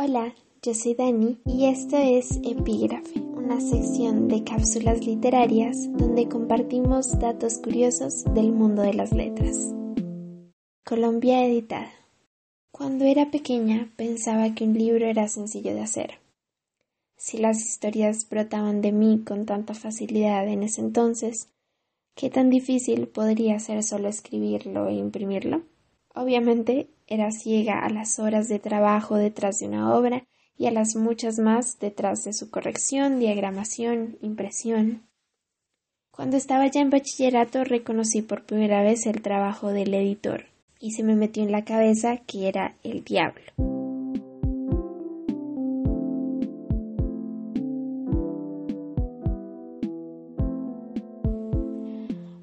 Hola, yo soy Dani y esto es Epígrafe, una sección de cápsulas literarias donde compartimos datos curiosos del mundo de las letras. Colombia editada. Cuando era pequeña pensaba que un libro era sencillo de hacer. Si las historias brotaban de mí con tanta facilidad en ese entonces, ¿qué tan difícil podría ser solo escribirlo e imprimirlo? Obviamente era ciega a las horas de trabajo detrás de una obra y a las muchas más detrás de su corrección, diagramación, impresión. Cuando estaba ya en bachillerato reconocí por primera vez el trabajo del editor y se me metió en la cabeza que era el diablo.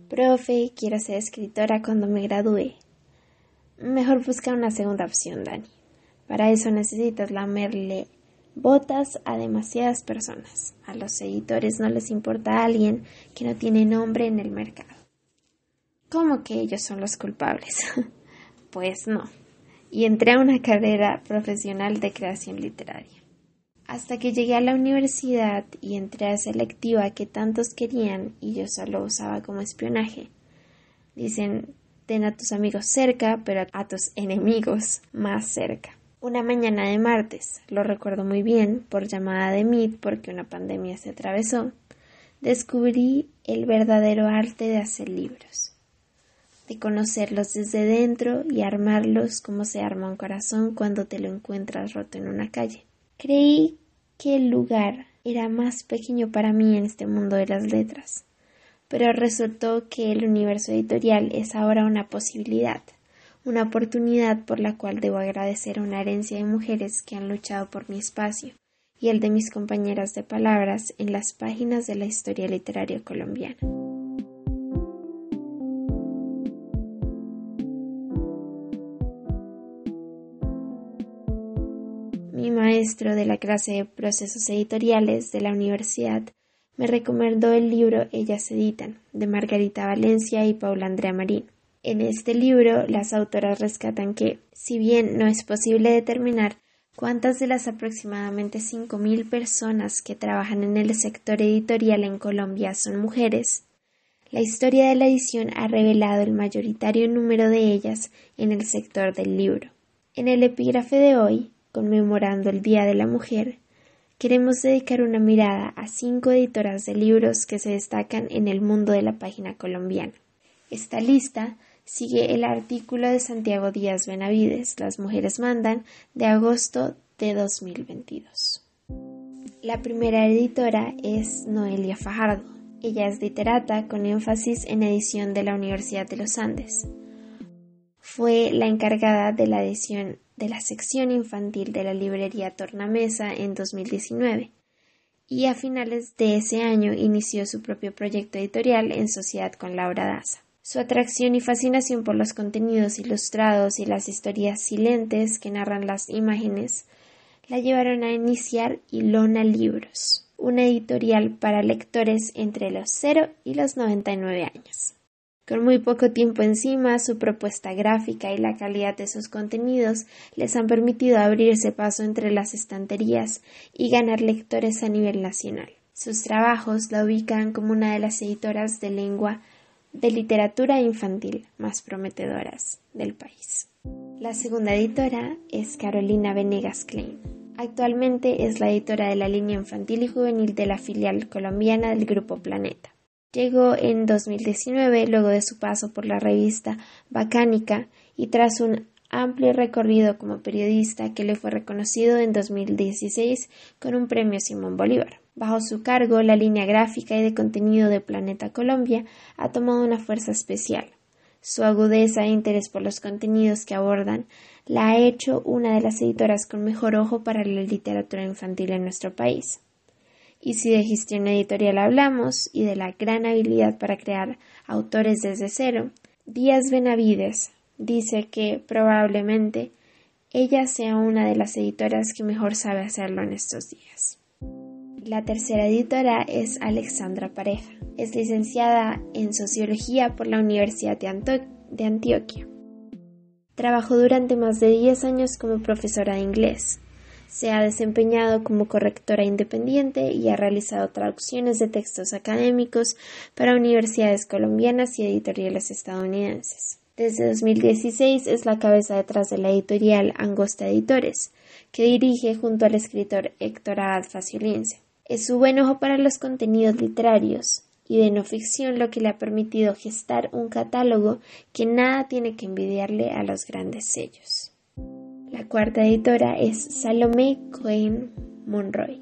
Profe, quiero ser escritora cuando me gradúe. Mejor busca una segunda opción, Dani. Para eso necesitas lamerle botas a demasiadas personas. A los editores no les importa a alguien que no tiene nombre en el mercado. ¿Cómo que ellos son los culpables? pues no. Y entré a una carrera profesional de creación literaria. Hasta que llegué a la universidad y entré a selectiva que tantos querían y yo solo usaba como espionaje. Dicen, Ten a tus amigos cerca, pero a tus enemigos más cerca. Una mañana de martes, lo recuerdo muy bien, por llamada de Meet porque una pandemia se atravesó, descubrí el verdadero arte de hacer libros, de conocerlos desde dentro y armarlos como se arma un corazón cuando te lo encuentras roto en una calle. Creí que el lugar era más pequeño para mí en este mundo de las letras pero resultó que el universo editorial es ahora una posibilidad, una oportunidad por la cual debo agradecer a una herencia de mujeres que han luchado por mi espacio y el de mis compañeras de palabras en las páginas de la historia literaria colombiana. Mi maestro de la clase de procesos editoriales de la universidad me recomendó el libro Ellas editan, de Margarita Valencia y Paula Andrea Marín. En este libro, las autoras rescatan que, si bien no es posible determinar cuántas de las aproximadamente 5.000 personas que trabajan en el sector editorial en Colombia son mujeres, la historia de la edición ha revelado el mayoritario número de ellas en el sector del libro. En el epígrafe de hoy, conmemorando el Día de la Mujer, queremos dedicar una mirada a cinco editoras de libros que se destacan en el mundo de la página colombiana. Esta lista sigue el artículo de Santiago Díaz Benavides, Las mujeres mandan, de agosto de 2022. La primera editora es Noelia Fajardo. Ella es literata con énfasis en edición de la Universidad de los Andes. Fue la encargada de la edición de la sección infantil de la librería Tornamesa en 2019 y a finales de ese año inició su propio proyecto editorial en sociedad con Laura Daza. Su atracción y fascinación por los contenidos ilustrados y las historias silentes que narran las imágenes la llevaron a iniciar Ilona Libros, una editorial para lectores entre los 0 y los 99 años. Con muy poco tiempo encima, su propuesta gráfica y la calidad de sus contenidos les han permitido abrirse paso entre las estanterías y ganar lectores a nivel nacional. Sus trabajos la ubican como una de las editoras de lengua de literatura infantil más prometedoras del país. La segunda editora es Carolina Venegas Klein. Actualmente es la editora de la línea infantil y juvenil de la filial colombiana del Grupo Planeta. Llegó en 2019 luego de su paso por la revista Bacánica y tras un amplio recorrido como periodista que le fue reconocido en 2016 con un premio Simón Bolívar. Bajo su cargo, la línea gráfica y de contenido de Planeta Colombia ha tomado una fuerza especial. Su agudeza e interés por los contenidos que abordan la ha hecho una de las editoras con mejor ojo para la literatura infantil en nuestro país. Y si de gestión editorial hablamos y de la gran habilidad para crear autores desde cero, Díaz Benavides dice que probablemente ella sea una de las editoras que mejor sabe hacerlo en estos días. La tercera editora es Alexandra Pareja. Es licenciada en Sociología por la Universidad de, de Antioquia. Trabajó durante más de 10 años como profesora de inglés Se ha desempeñado como correctora independiente y ha realizado traducciones de textos académicos para universidades colombianas y editoriales estadounidenses. Desde 2016 es la cabeza detrás de la editorial Angosta Editores, que dirige junto al escritor Héctor Faciolince. Es su buen ojo para los contenidos literarios y de no ficción lo que le ha permitido gestar un catálogo que nada tiene que envidiarle a los grandes sellos. La cuarta editora es Salomé Cohen Monroy.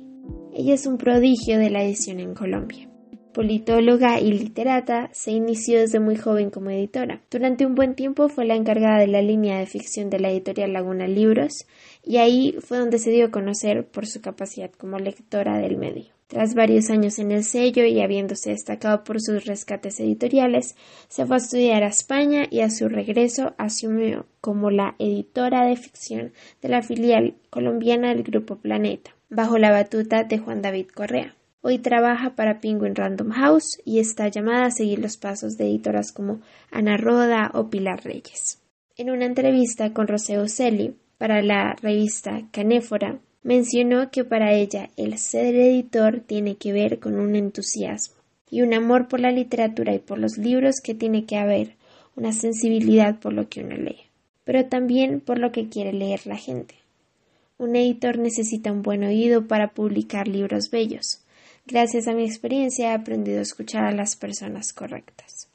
Ella es un prodigio de la edición en Colombia. Politóloga y literata, se inició desde muy joven como editora. Durante un buen tiempo fue la encargada de la línea de ficción de la editorial Laguna Libros y ahí fue donde se dio a conocer por su capacidad como lectora del medio. Tras varios años en el sello y habiéndose destacado por sus rescates editoriales, se fue a estudiar a España y a su regreso asumió como la editora de ficción de la filial colombiana del Grupo Planeta, bajo la batuta de Juan David Correa. Hoy trabaja para Penguin Random House y está llamada a seguir los pasos de editoras como Ana Roda o Pilar Reyes. En una entrevista con Roseo Celi para la revista Canéfora, mencionó que para ella el ser editor tiene que ver con un entusiasmo y un amor por la literatura y por los libros que tiene que haber, una sensibilidad por lo que uno lee, pero también por lo que quiere leer la gente. Un editor necesita un buen oído para publicar libros bellos, Gracias a mi experiencia he aprendido a escuchar a las personas correctas.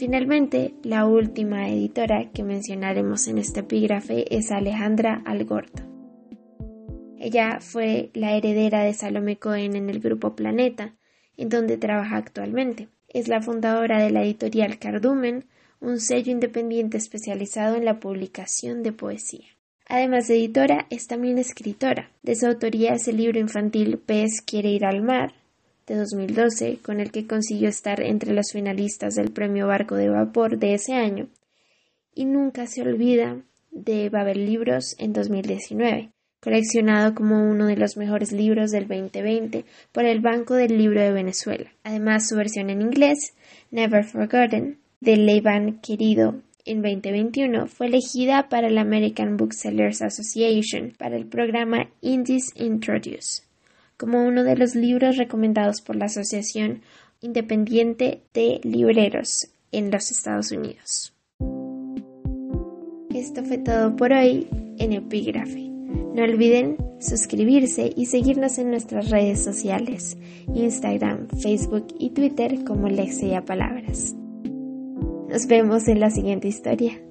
Finalmente, la última editora que mencionaremos en este epígrafe es Alejandra Algorto. Ella fue la heredera de Salome Cohen en el grupo Planeta, en donde trabaja actualmente. Es la fundadora de la editorial Cardumen, un sello independiente especializado en la publicación de poesía. Además de editora, es también escritora. De su autoría es el libro infantil Pez quiere ir al mar, de 2012, con el que consiguió estar entre los finalistas del premio Barco de Vapor de ese año. Y nunca se olvida de Babel Libros en 2019, coleccionado como uno de los mejores libros del 2020 por el Banco del Libro de Venezuela. Además, su versión en inglés, Never Forgotten, de Leiban Querido, en 2021 fue elegida para la American Booksellers Association para el programa Indies Introduce como uno de los libros recomendados por la Asociación Independiente de Libreros en los Estados Unidos. Esto fue todo por hoy en Epígrafe. No olviden suscribirse y seguirnos en nuestras redes sociales, Instagram, Facebook y Twitter como Lexia Palabras. Nos vemos en la siguiente historia.